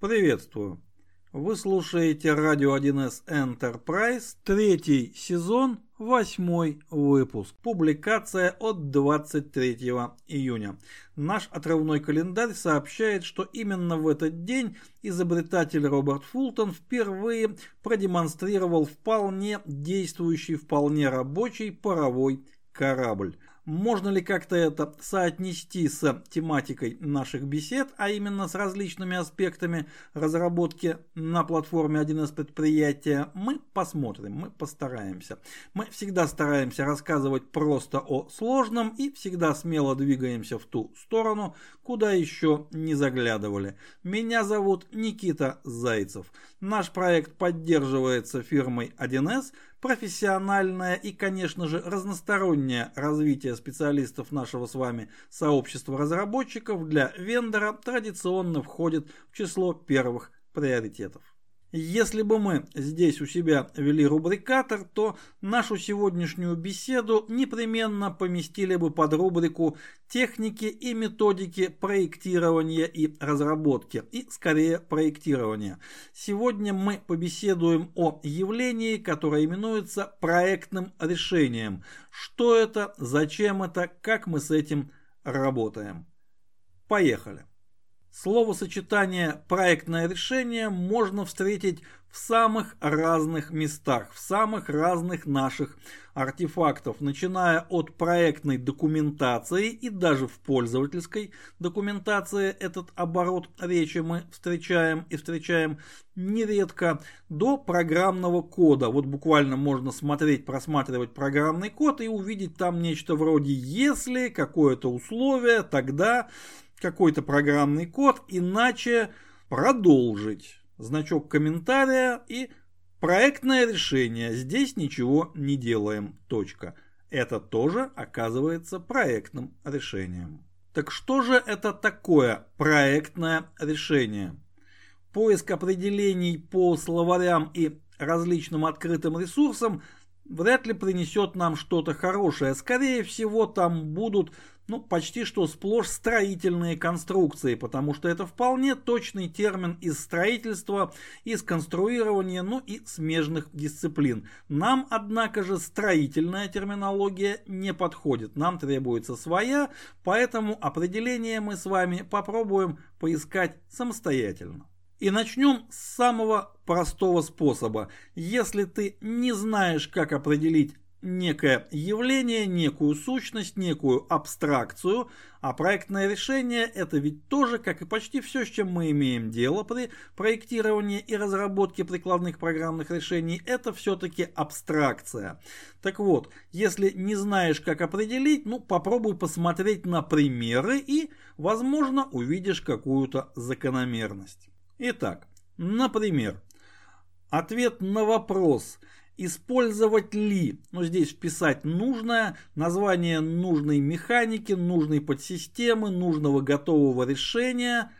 Приветствую. Вы слушаете радио 1С Enterprise, третий сезон, восьмой выпуск. Публикация от 23 июня. Наш отрывной календарь сообщает, что именно в этот день изобретатель Роберт Фултон впервые продемонстрировал вполне действующий, вполне рабочий паровой корабль. Можно ли как-то это соотнести с тематикой наших бесед, а именно с различными аспектами разработки на платформе 1С предприятия, мы посмотрим, мы постараемся. Мы всегда стараемся рассказывать просто о сложном и всегда смело двигаемся в ту сторону, куда еще не заглядывали. Меня зовут Никита Зайцев. Наш проект поддерживается фирмой 1С, профессиональное и, конечно же, разностороннее развитие специалистов нашего с вами сообщества разработчиков для вендора традиционно входит в число первых приоритетов. Если бы мы здесь у себя вели рубрикатор, то нашу сегодняшнюю беседу непременно поместили бы под рубрику техники и методики проектирования и разработки, и скорее проектирования. Сегодня мы побеседуем о явлении, которое именуется проектным решением. Что это, зачем это, как мы с этим работаем. Поехали. Словосочетание «проектное решение» можно встретить в самых разных местах, в самых разных наших артефактов, начиная от проектной документации и даже в пользовательской документации этот оборот речи мы встречаем и встречаем нередко, до программного кода. Вот буквально можно смотреть, просматривать программный код и увидеть там нечто вроде «если», какое-то условие, тогда какой-то программный код, иначе продолжить. Значок комментария и проектное решение. Здесь ничего не делаем. Точка. Это тоже оказывается проектным решением. Так что же это такое проектное решение? Поиск определений по словарям и различным открытым ресурсам вряд ли принесет нам что-то хорошее. Скорее всего, там будут ну, почти что сплошь строительные конструкции, потому что это вполне точный термин из строительства, из конструирования, ну и смежных дисциплин. Нам, однако же, строительная терминология не подходит, нам требуется своя, поэтому определение мы с вами попробуем поискать самостоятельно. И начнем с самого простого способа. Если ты не знаешь, как определить некое явление, некую сущность, некую абстракцию, а проектное решение это ведь тоже, как и почти все, с чем мы имеем дело при проектировании и разработке прикладных программных решений, это все-таки абстракция. Так вот, если не знаешь, как определить, ну попробуй посмотреть на примеры и, возможно, увидишь какую-то закономерность. Итак, например, ответ на вопрос – Использовать ли, ну здесь вписать нужное, название нужной механики, нужной подсистемы, нужного готового решения,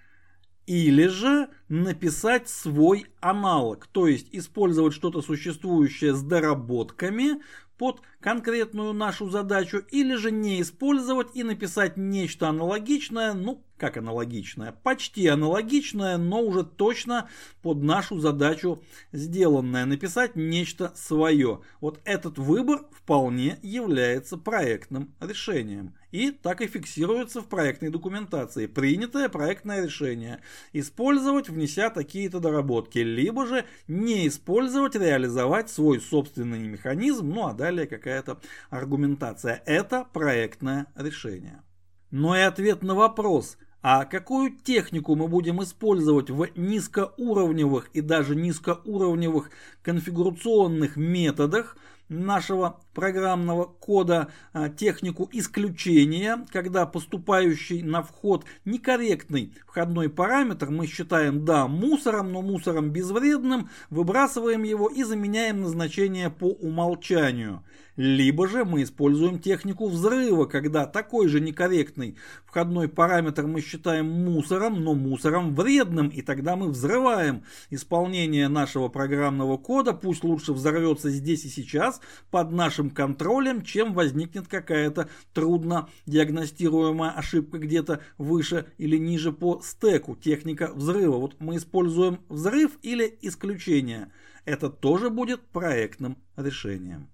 или же написать свой аналог, то есть использовать что-то существующее с доработками под конкретную нашу задачу, или же не использовать и написать нечто аналогичное, ну как аналогичное, почти аналогичное, но уже точно под нашу задачу сделанное, написать нечто свое. Вот этот выбор вполне является проектным решением. И так и фиксируется в проектной документации. Принятое проектное решение. Использовать, внеся такие-то доработки. Либо же не использовать, реализовать свой собственный механизм. Ну а далее какая-то аргументация. Это проектное решение. Но и ответ на вопрос – а какую технику мы будем использовать в низкоуровневых и даже низкоуровневых конфигурационных методах нашего программного кода а, технику исключения, когда поступающий на вход некорректный входной параметр мы считаем да мусором, но мусором безвредным, выбрасываем его и заменяем назначение по умолчанию. Либо же мы используем технику взрыва, когда такой же некорректный входной параметр мы считаем мусором, но мусором вредным, и тогда мы взрываем исполнение нашего программного кода, пусть лучше взорвется здесь и сейчас, под нашим контролем, чем возникнет какая-то трудно диагностируемая ошибка где-то выше или ниже по стеку. Техника взрыва. Вот мы используем взрыв или исключение. Это тоже будет проектным решением.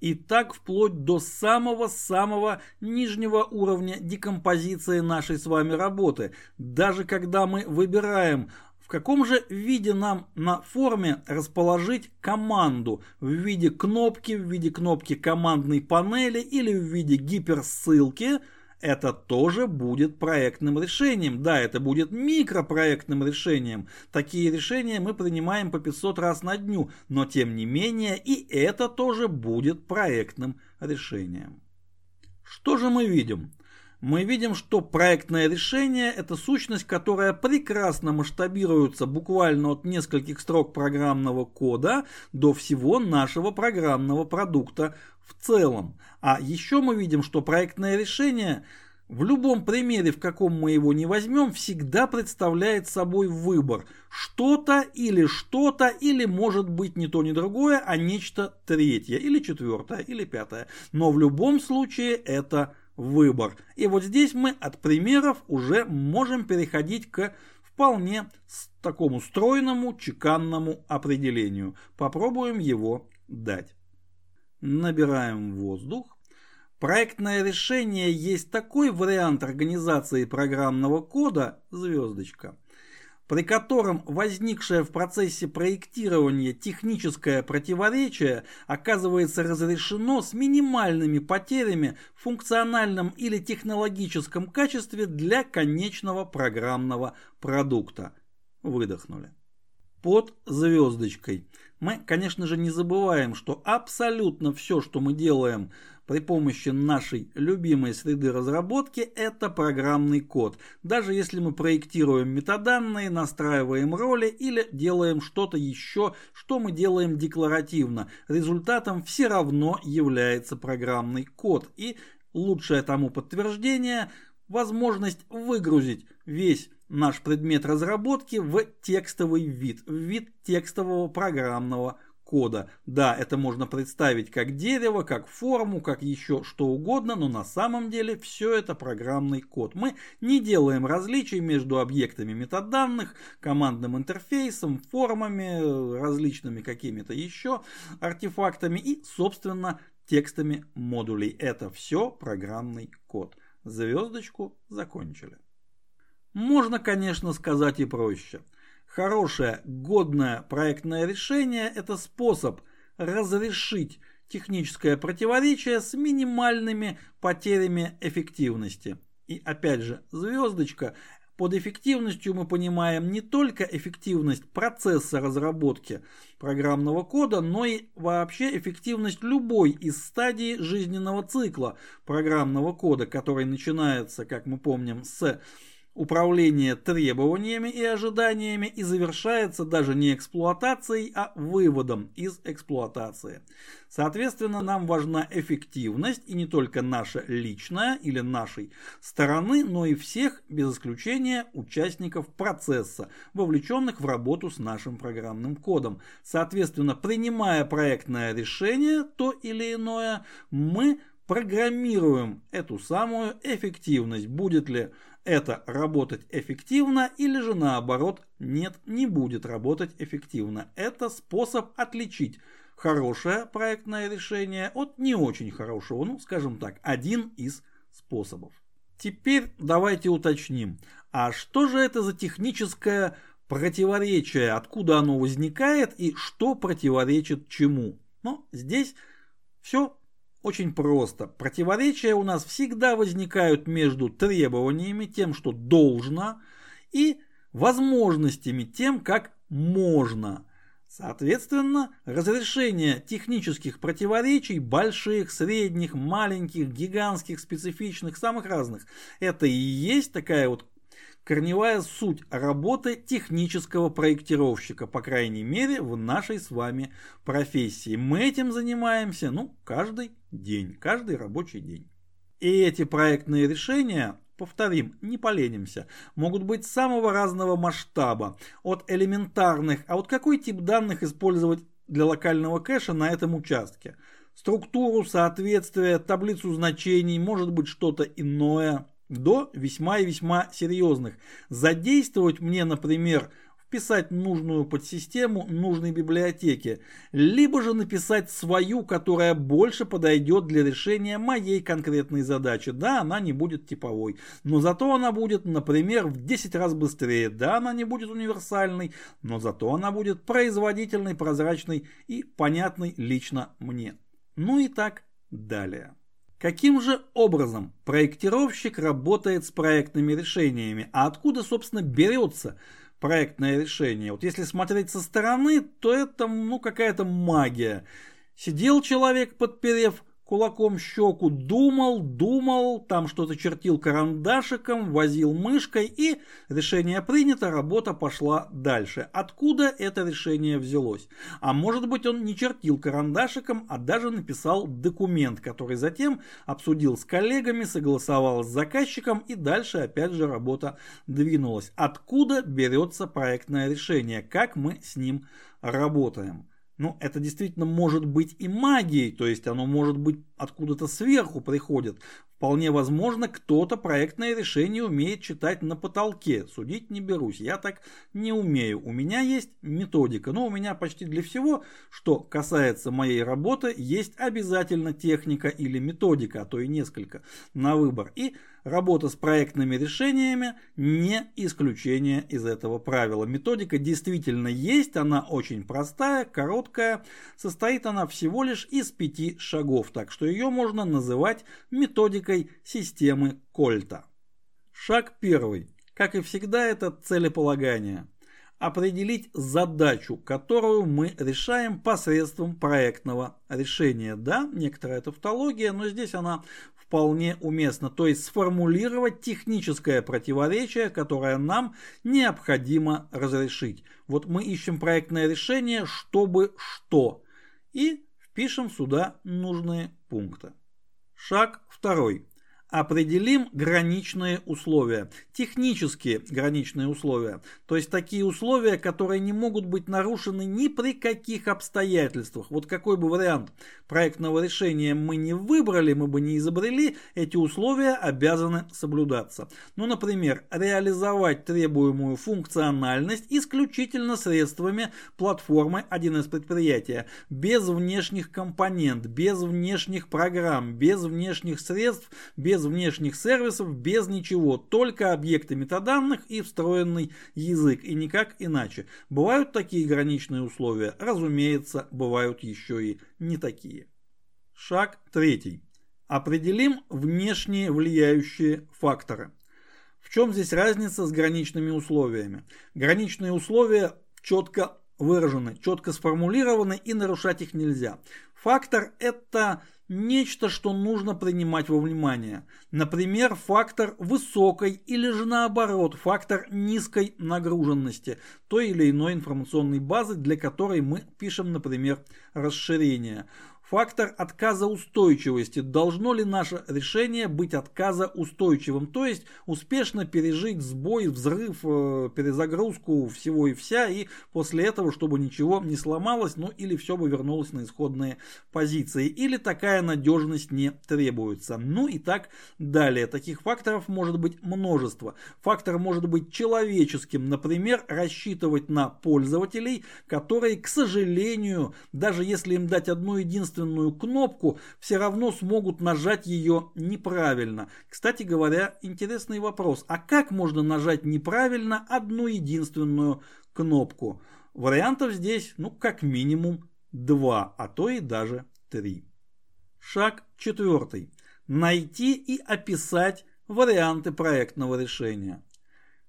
И так вплоть до самого-самого нижнего уровня декомпозиции нашей с вами работы. Даже когда мы выбираем, в каком же виде нам на форме расположить команду? В виде кнопки, в виде кнопки командной панели или в виде гиперссылки – это тоже будет проектным решением. Да, это будет микропроектным решением. Такие решения мы принимаем по 500 раз на дню, но тем не менее и это тоже будет проектным решением. Что же мы видим? Мы видим, что проектное решение – это сущность, которая прекрасно масштабируется буквально от нескольких строк программного кода до всего нашего программного продукта в целом. А еще мы видим, что проектное решение в любом примере, в каком мы его не возьмем, всегда представляет собой выбор. Что-то или что-то, или может быть не то, ни другое, а нечто третье, или четвертое, или пятое. Но в любом случае это выбор. И вот здесь мы от примеров уже можем переходить к вполне такому стройному, чеканному определению. Попробуем его дать. Набираем воздух. Проектное решение есть такой вариант организации программного кода звездочка, при котором возникшее в процессе проектирования техническое противоречие оказывается разрешено с минимальными потерями в функциональном или технологическом качестве для конечного программного продукта. Выдохнули. Под звездочкой – мы, конечно же, не забываем, что абсолютно все, что мы делаем при помощи нашей любимой среды разработки, это программный код. Даже если мы проектируем метаданные, настраиваем роли или делаем что-то еще, что мы делаем декларативно, результатом все равно является программный код. И лучшее тому подтверждение – возможность выгрузить весь наш предмет разработки в текстовый вид, в вид текстового программного кода. Да, это можно представить как дерево, как форму, как еще что угодно, но на самом деле все это программный код. Мы не делаем различий между объектами метаданных, командным интерфейсом, формами, различными какими-то еще артефактами и, собственно, текстами модулей. Это все программный код. Звездочку закончили. Можно, конечно, сказать и проще. Хорошее, годное проектное решение – это способ разрешить техническое противоречие с минимальными потерями эффективности. И опять же, звездочка под эффективностью мы понимаем не только эффективность процесса разработки программного кода, но и вообще эффективность любой из стадий жизненного цикла программного кода, который начинается, как мы помним, с управление требованиями и ожиданиями и завершается даже не эксплуатацией, а выводом из эксплуатации. Соответственно, нам важна эффективность и не только наша личная или нашей стороны, но и всех, без исключения, участников процесса, вовлеченных в работу с нашим программным кодом. Соответственно, принимая проектное решение, то или иное, мы программируем эту самую эффективность. Будет ли это работать эффективно или же наоборот нет, не будет работать эффективно. Это способ отличить хорошее проектное решение от не очень хорошего, ну скажем так, один из способов. Теперь давайте уточним, а что же это за техническое противоречие, откуда оно возникает и что противоречит чему? Ну, здесь все очень просто. Противоречия у нас всегда возникают между требованиями, тем, что должно, и возможностями, тем, как можно. Соответственно, разрешение технических противоречий, больших, средних, маленьких, гигантских, специфичных, самых разных, это и есть такая вот корневая суть работы технического проектировщика, по крайней мере в нашей с вами профессии. Мы этим занимаемся, ну, каждый день, каждый рабочий день. И эти проектные решения, повторим, не поленимся, могут быть самого разного масштаба, от элементарных, а вот какой тип данных использовать для локального кэша на этом участке – структуру, соответствие, таблицу значений, может быть что-то иное, до весьма и весьма серьезных. Задействовать мне, например, вписать нужную подсистему нужной библиотеки, либо же написать свою, которая больше подойдет для решения моей конкретной задачи. Да, она не будет типовой, но зато она будет, например, в 10 раз быстрее. Да, она не будет универсальной, но зато она будет производительной, прозрачной и понятной лично мне. Ну и так далее. Каким же образом проектировщик работает с проектными решениями, а откуда, собственно, берется проектное решение. Вот если смотреть со стороны, то это ну какая-то магия. Сидел человек, подперев кулаком щеку, думал, думал, там что-то чертил карандашиком, возил мышкой и решение принято, работа пошла дальше. Откуда это решение взялось? А может быть он не чертил карандашиком, а даже написал документ, который затем обсудил с коллегами, согласовал с заказчиком и дальше опять же работа двинулась. Откуда берется проектное решение? Как мы с ним работаем? Ну, это действительно может быть и магией, то есть оно может быть откуда-то сверху приходит. Вполне возможно, кто-то проектное решение умеет читать на потолке. Судить не берусь, я так не умею. У меня есть методика, но у меня почти для всего, что касается моей работы, есть обязательно техника или методика, а то и несколько на выбор. И Работа с проектными решениями не исключение из этого правила. Методика действительно есть, она очень простая, короткая, состоит она всего лишь из пяти шагов, так что ее можно называть методикой системы Кольта. Шаг первый. Как и всегда, это целеполагание определить задачу, которую мы решаем посредством проектного решения. Да, некоторая тавтология, но здесь она вполне уместно, то есть сформулировать техническое противоречие, которое нам необходимо разрешить. Вот мы ищем проектное решение, чтобы что, и впишем сюда нужные пункты. Шаг второй. Определим граничные условия, технические граничные условия, то есть такие условия, которые не могут быть нарушены ни при каких обстоятельствах. Вот какой бы вариант проектного решения мы не выбрали, мы бы не изобрели, эти условия обязаны соблюдаться. Ну, например, реализовать требуемую функциональность исключительно средствами платформы 1С предприятия, без внешних компонент, без внешних программ, без внешних средств, без без внешних сервисов, без ничего, только объекты метаданных и встроенный язык, и никак иначе. Бывают такие граничные условия? Разумеется, бывают еще и не такие. Шаг третий. Определим внешние влияющие факторы. В чем здесь разница с граничными условиями? Граничные условия четко выражены, четко сформулированы и нарушать их нельзя. Фактор это нечто, что нужно принимать во внимание. Например, фактор высокой или же наоборот фактор низкой нагруженности той или иной информационной базы, для которой мы пишем, например, расширение. Фактор отказоустойчивости. Должно ли наше решение быть отказоустойчивым? То есть успешно пережить сбой, взрыв, э, перезагрузку всего и вся, и после этого, чтобы ничего не сломалось, ну или все бы вернулось на исходные позиции. Или такая надежность не требуется. Ну и так далее. Таких факторов может быть множество. Фактор может быть человеческим. Например, рассчитывать на пользователей, которые, к сожалению, даже если им дать одну единственную единственную кнопку, все равно смогут нажать ее неправильно. Кстати говоря, интересный вопрос. А как можно нажать неправильно одну единственную кнопку? Вариантов здесь, ну, как минимум два, а то и даже три. Шаг четвертый. Найти и описать варианты проектного решения.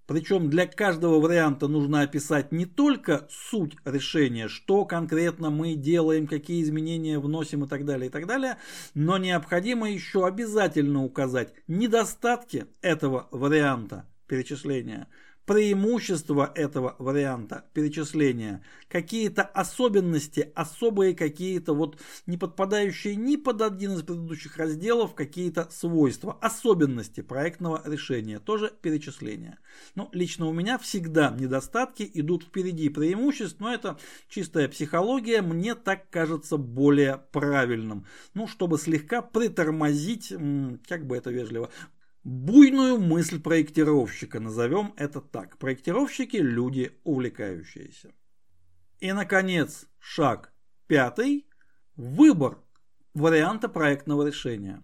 Причем для каждого варианта нужно описать не только суть решения, что конкретно мы делаем, какие изменения вносим и так далее, и так далее, но необходимо еще обязательно указать недостатки этого варианта перечисления, преимущества этого варианта перечисления, какие-то особенности, особые какие-то вот не подпадающие ни под один из предыдущих разделов, какие-то свойства, особенности проектного решения, тоже перечисления. Ну, лично у меня всегда недостатки идут впереди преимуществ, но это чистая психология, мне так кажется более правильным. Ну, чтобы слегка притормозить, как бы это вежливо, буйную мысль проектировщика, назовем это так. Проектировщики – люди увлекающиеся. И, наконец, шаг пятый – выбор варианта проектного решения.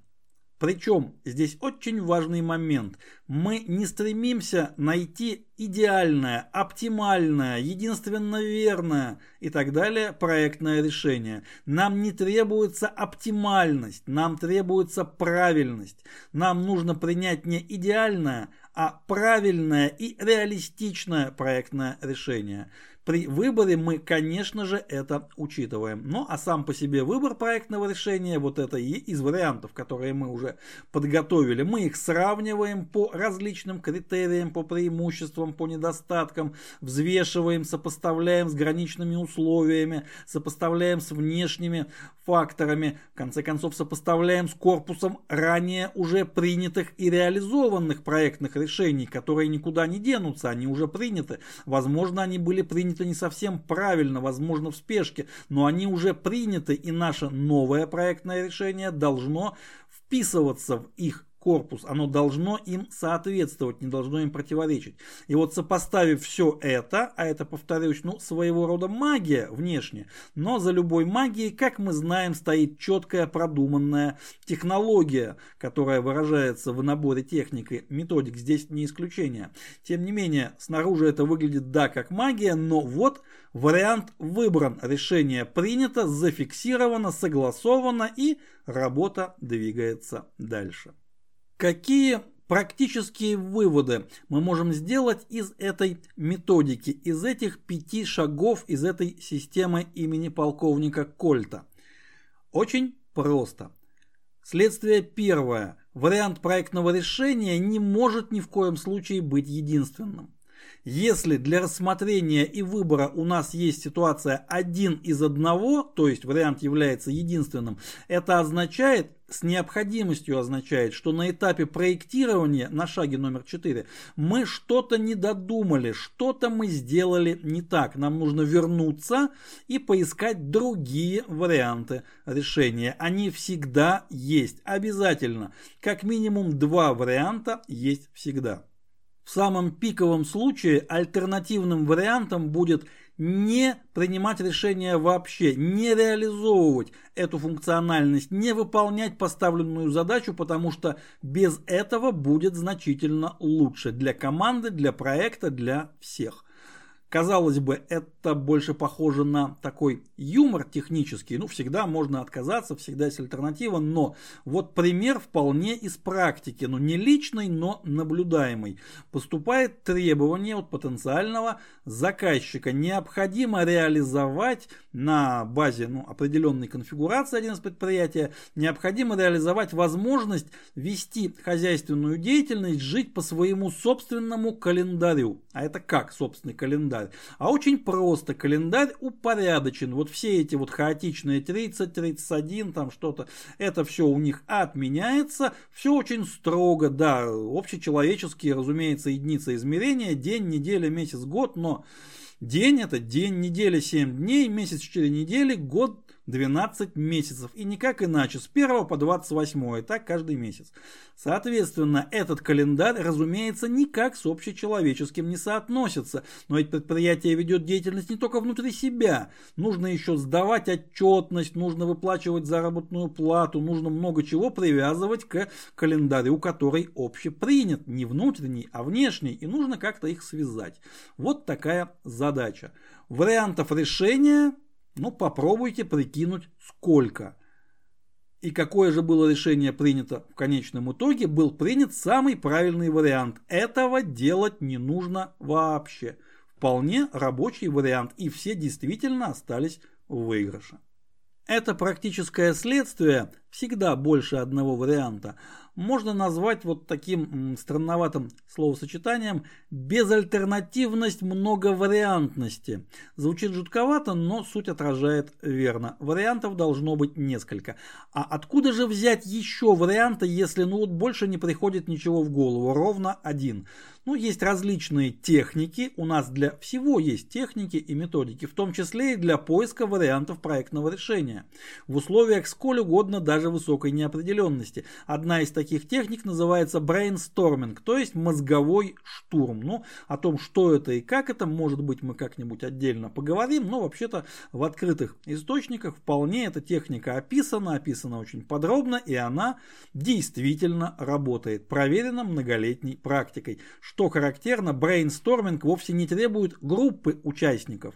Причем здесь очень важный момент. Мы не стремимся найти идеальное, оптимальное, единственно верное и так далее проектное решение. Нам не требуется оптимальность, нам требуется правильность. Нам нужно принять не идеальное, а правильное и реалистичное проектное решение. При выборе мы, конечно же, это учитываем. Ну, а сам по себе выбор проектного решения, вот это и из вариантов, которые мы уже подготовили, мы их сравниваем по различным критериям, по преимуществам, по недостаткам, взвешиваем, сопоставляем с граничными условиями, сопоставляем с внешними факторами, в конце концов сопоставляем с корпусом ранее уже принятых и реализованных проектных решений, которые никуда не денутся, они уже приняты. Возможно, они были приняты не совсем правильно, возможно, в спешке, но они уже приняты, и наше новое проектное решение должно вписываться в их корпус, оно должно им соответствовать, не должно им противоречить. И вот сопоставив все это, а это, повторюсь, ну, своего рода магия внешне, но за любой магией, как мы знаем, стоит четкая продуманная технология, которая выражается в наборе техники, методик здесь не исключение. Тем не менее, снаружи это выглядит, да, как магия, но вот вариант выбран, решение принято, зафиксировано, согласовано и работа двигается дальше. Какие практические выводы мы можем сделать из этой методики, из этих пяти шагов, из этой системы имени полковника Кольта? Очень просто. Следствие первое. Вариант проектного решения не может ни в коем случае быть единственным. Если для рассмотрения и выбора у нас есть ситуация один из одного, то есть вариант является единственным, это означает, с необходимостью означает, что на этапе проектирования, на шаге номер 4, мы что-то не додумали, что-то мы сделали не так. Нам нужно вернуться и поискать другие варианты решения. Они всегда есть, обязательно. Как минимум два варианта есть всегда. В самом пиковом случае альтернативным вариантом будет не принимать решения вообще, не реализовывать эту функциональность, не выполнять поставленную задачу, потому что без этого будет значительно лучше для команды, для проекта, для всех. Казалось бы, это больше похоже на такой юмор технический. Ну, всегда можно отказаться, всегда есть альтернатива. Но вот пример вполне из практики. Ну, не личный, но наблюдаемый. Поступает требование от потенциального заказчика. Необходимо реализовать на базе ну, определенной конфигурации один из предприятия, необходимо реализовать возможность вести хозяйственную деятельность, жить по своему собственному календарю. А это как собственный календарь? Календарь, а очень просто календарь упорядочен. Вот все эти вот хаотичные 30, 31, там что-то, это все у них отменяется, все очень строго, да, общечеловеческие, разумеется, единицы измерения, день, неделя, месяц, год, но день это день, неделя 7 дней, месяц 4 недели, год 12 месяцев. И никак иначе, с 1 по 28, так каждый месяц. Соответственно, этот календарь, разумеется, никак с общечеловеческим не соотносится. Но ведь предприятие ведет деятельность не только внутри себя. Нужно еще сдавать отчетность, нужно выплачивать заработную плату, нужно много чего привязывать к календарю, который общепринят. Не внутренний, а внешний. И нужно как-то их связать. Вот такая задача. Вариантов решения ну, попробуйте прикинуть, сколько. И какое же было решение принято в конечном итоге, был принят самый правильный вариант. Этого делать не нужно вообще. Вполне рабочий вариант, и все действительно остались в выигрыше. Это практическое следствие всегда больше одного варианта, можно назвать вот таким странноватым словосочетанием безальтернативность многовариантности. Звучит жутковато, но суть отражает верно. Вариантов должно быть несколько. А откуда же взять еще варианты, если ну вот больше не приходит ничего в голову? Ровно один. Ну, есть различные техники, у нас для всего есть техники и методики, в том числе и для поиска вариантов проектного решения. В условиях сколь угодно даже высокой неопределенности. Одна из таких техник называется brainstorming, то есть мозговой штурм. Ну, о том, что это и как это, может быть, мы как-нибудь отдельно поговорим, но вообще-то в открытых источниках вполне эта техника описана, описана очень подробно, и она действительно работает, проверена многолетней практикой. Что характерно, брейнсторминг вовсе не требует группы участников.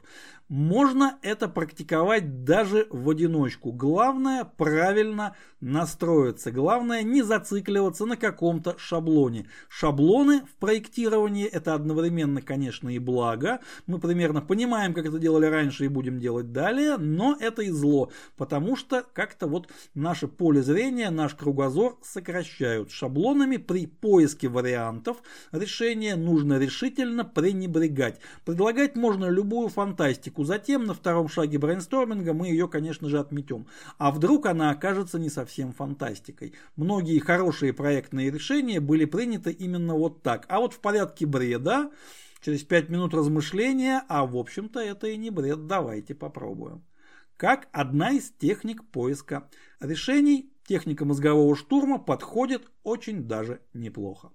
Можно это практиковать даже в одиночку. Главное правильно настроиться. Главное не зацикливаться на каком-то шаблоне. Шаблоны в проектировании это одновременно, конечно, и благо. Мы примерно понимаем, как это делали раньше и будем делать далее, но это и зло, потому что как-то вот наше поле зрения, наш кругозор сокращают. Шаблонами при поиске вариантов решения нужно решительно пренебрегать. Предлагать можно любую фантастику практику. Затем на втором шаге брейнсторминга мы ее, конечно же, отметем. А вдруг она окажется не совсем фантастикой. Многие хорошие проектные решения были приняты именно вот так. А вот в порядке бреда, через 5 минут размышления, а в общем-то это и не бред, давайте попробуем. Как одна из техник поиска решений, техника мозгового штурма подходит очень даже неплохо.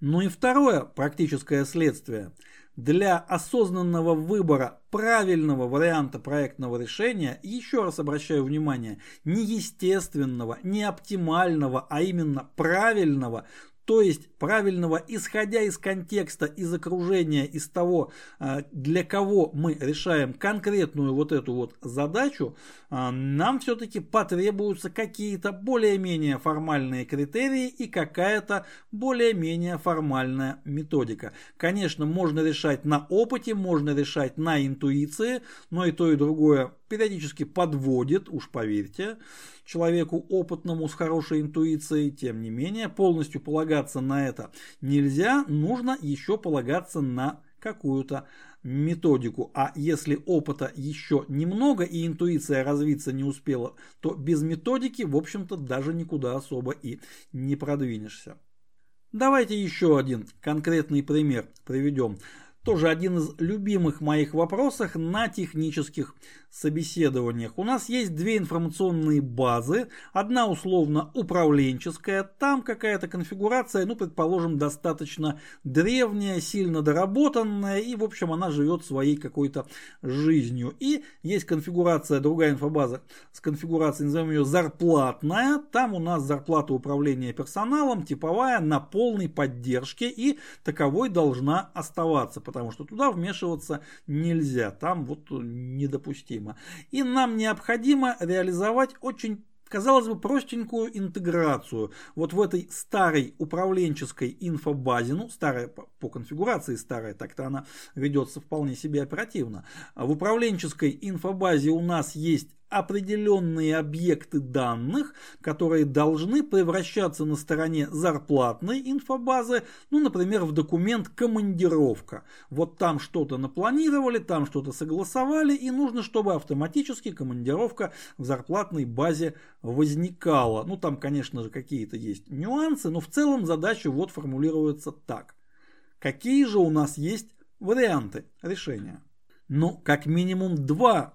Ну и второе практическое следствие – для осознанного выбора правильного варианта проектного решения, еще раз обращаю внимание, не естественного, не оптимального, а именно правильного, то есть правильного, исходя из контекста, из окружения, из того, а, для кого мы решаем конкретную вот эту вот задачу, а, нам все-таки потребуются какие-то более-менее формальные критерии и какая-то более-менее формальная методика. Конечно, можно решать на опыте, можно решать на интуиции, но и то, и другое периодически подводит, уж поверьте, человеку опытному с хорошей интуицией, тем не менее, полностью полагаться на это нельзя, нужно еще полагаться на какую-то методику. А если опыта еще немного и интуиция развиться не успела, то без методики, в общем-то, даже никуда особо и не продвинешься. Давайте еще один конкретный пример приведем. Тоже один из любимых моих вопросов на технических собеседованиях. У нас есть две информационные базы. Одна условно управленческая, там какая-то конфигурация, ну, предположим, достаточно древняя, сильно доработанная, и, в общем, она живет своей какой-то жизнью. И есть конфигурация, другая инфобаза с конфигурацией, назовем ее зарплатная. Там у нас зарплата управления персоналом типовая на полной поддержке, и таковой должна оставаться, потому что туда вмешиваться нельзя. Там вот недопустимо необходимо. И нам необходимо реализовать очень казалось бы, простенькую интеграцию вот в этой старой управленческой инфобазе, ну, старая по, конфигурации старая, так-то она ведется вполне себе оперативно. В управленческой инфобазе у нас есть определенные объекты данных, которые должны превращаться на стороне зарплатной инфобазы, ну, например, в документ командировка. Вот там что-то напланировали, там что-то согласовали, и нужно, чтобы автоматически командировка в зарплатной базе возникала. Ну, там, конечно же, какие-то есть нюансы, но в целом задача вот формулируется так. Какие же у нас есть варианты решения? Ну, как минимум два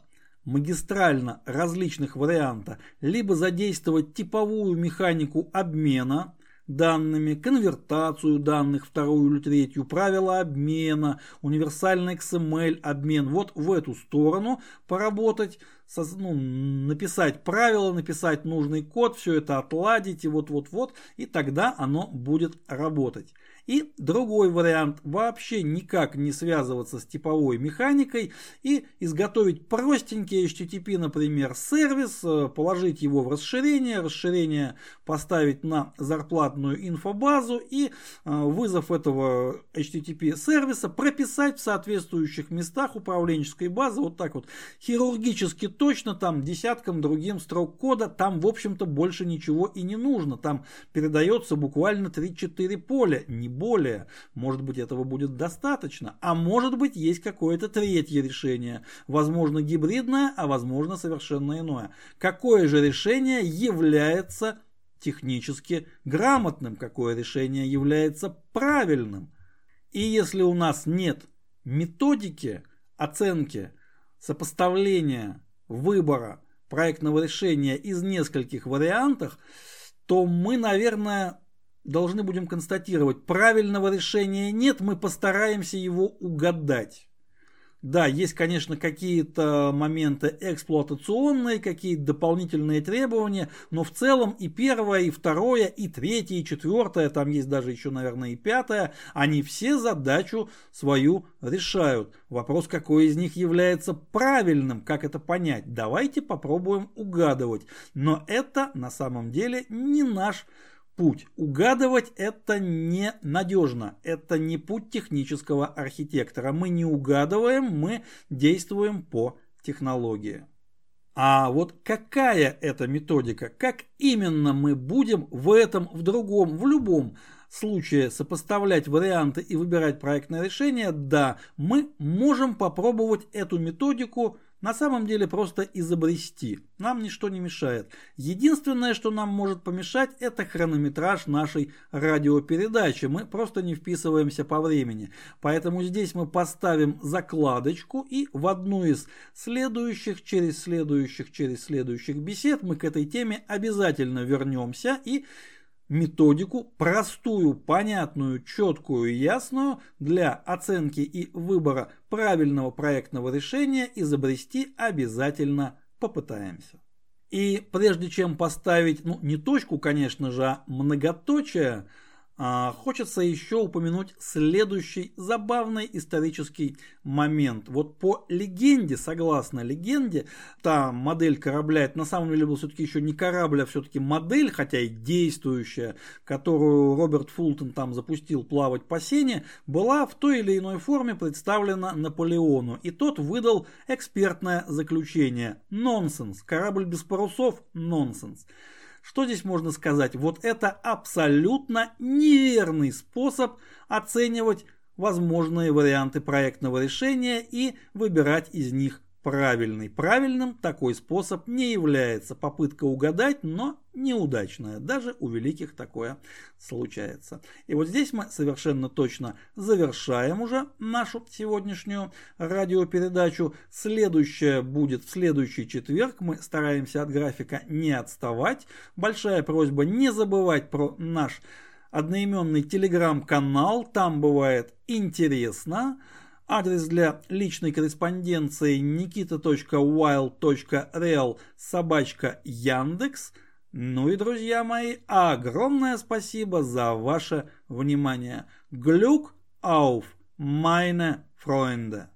магистрально различных варианта, либо задействовать типовую механику обмена данными, конвертацию данных, вторую или третью, правила обмена, универсальный XML обмен. Вот в эту сторону поработать, ну, написать правила, написать нужный код, все это отладить и вот-вот-вот, и тогда оно будет работать. И другой вариант – вообще никак не связываться с типовой механикой и изготовить простенький HTTP, например, сервис, э, положить его в расширение, расширение поставить на зарплатную инфобазу и э, вызов этого HTTP сервиса прописать в соответствующих местах управленческой базы вот так вот хирургически точно там десяткам другим строк кода там в общем-то больше ничего и не нужно там передается буквально 3-4 поля не более. Может быть этого будет достаточно, а может быть есть какое-то третье решение, возможно гибридное, а возможно совершенно иное. Какое же решение является технически грамотным, какое решение является правильным. И если у нас нет методики оценки, сопоставления, выбора проектного решения из нескольких вариантов, то мы, наверное, должны будем констатировать, правильного решения нет, мы постараемся его угадать. Да, есть, конечно, какие-то моменты эксплуатационные, какие-то дополнительные требования, но в целом и первое, и второе, и третье, и четвертое, там есть даже еще, наверное, и пятое, они все задачу свою решают. Вопрос, какой из них является правильным, как это понять, давайте попробуем угадывать. Но это на самом деле не наш путь. Угадывать это не надежно. Это не путь технического архитектора. Мы не угадываем, мы действуем по технологии. А вот какая это методика, как именно мы будем в этом, в другом, в любом случае сопоставлять варианты и выбирать проектное решение, да, мы можем попробовать эту методику на самом деле просто изобрести. Нам ничто не мешает. Единственное, что нам может помешать, это хронометраж нашей радиопередачи. Мы просто не вписываемся по времени. Поэтому здесь мы поставим закладочку и в одну из следующих, через следующих, через следующих бесед мы к этой теме обязательно вернемся и методику, простую, понятную, четкую и ясную для оценки и выбора правильного проектного решения изобрести обязательно попытаемся. И прежде чем поставить, ну не точку, конечно же, а многоточие, а, хочется еще упомянуть следующий забавный исторический момент. Вот по легенде, согласно легенде, та модель корабля, это на самом деле был все-таки еще не корабль, а все-таки модель, хотя и действующая, которую Роберт Фултон там запустил плавать по сене, была в той или иной форме представлена Наполеону. И тот выдал экспертное заключение. Нонсенс. Корабль без парусов – нонсенс. Что здесь можно сказать? Вот это абсолютно неверный способ оценивать возможные варианты проектного решения и выбирать из них правильный. Правильным такой способ не является. Попытка угадать, но неудачная. Даже у великих такое случается. И вот здесь мы совершенно точно завершаем уже нашу сегодняшнюю радиопередачу. Следующая будет в следующий четверг. Мы стараемся от графика не отставать. Большая просьба не забывать про наш одноименный телеграм-канал. Там бывает интересно. Адрес для личной корреспонденции nikita.wild.real собачка Яндекс. Ну и, друзья мои, огромное спасибо за ваше внимание. Глюк auf, meine Freunde.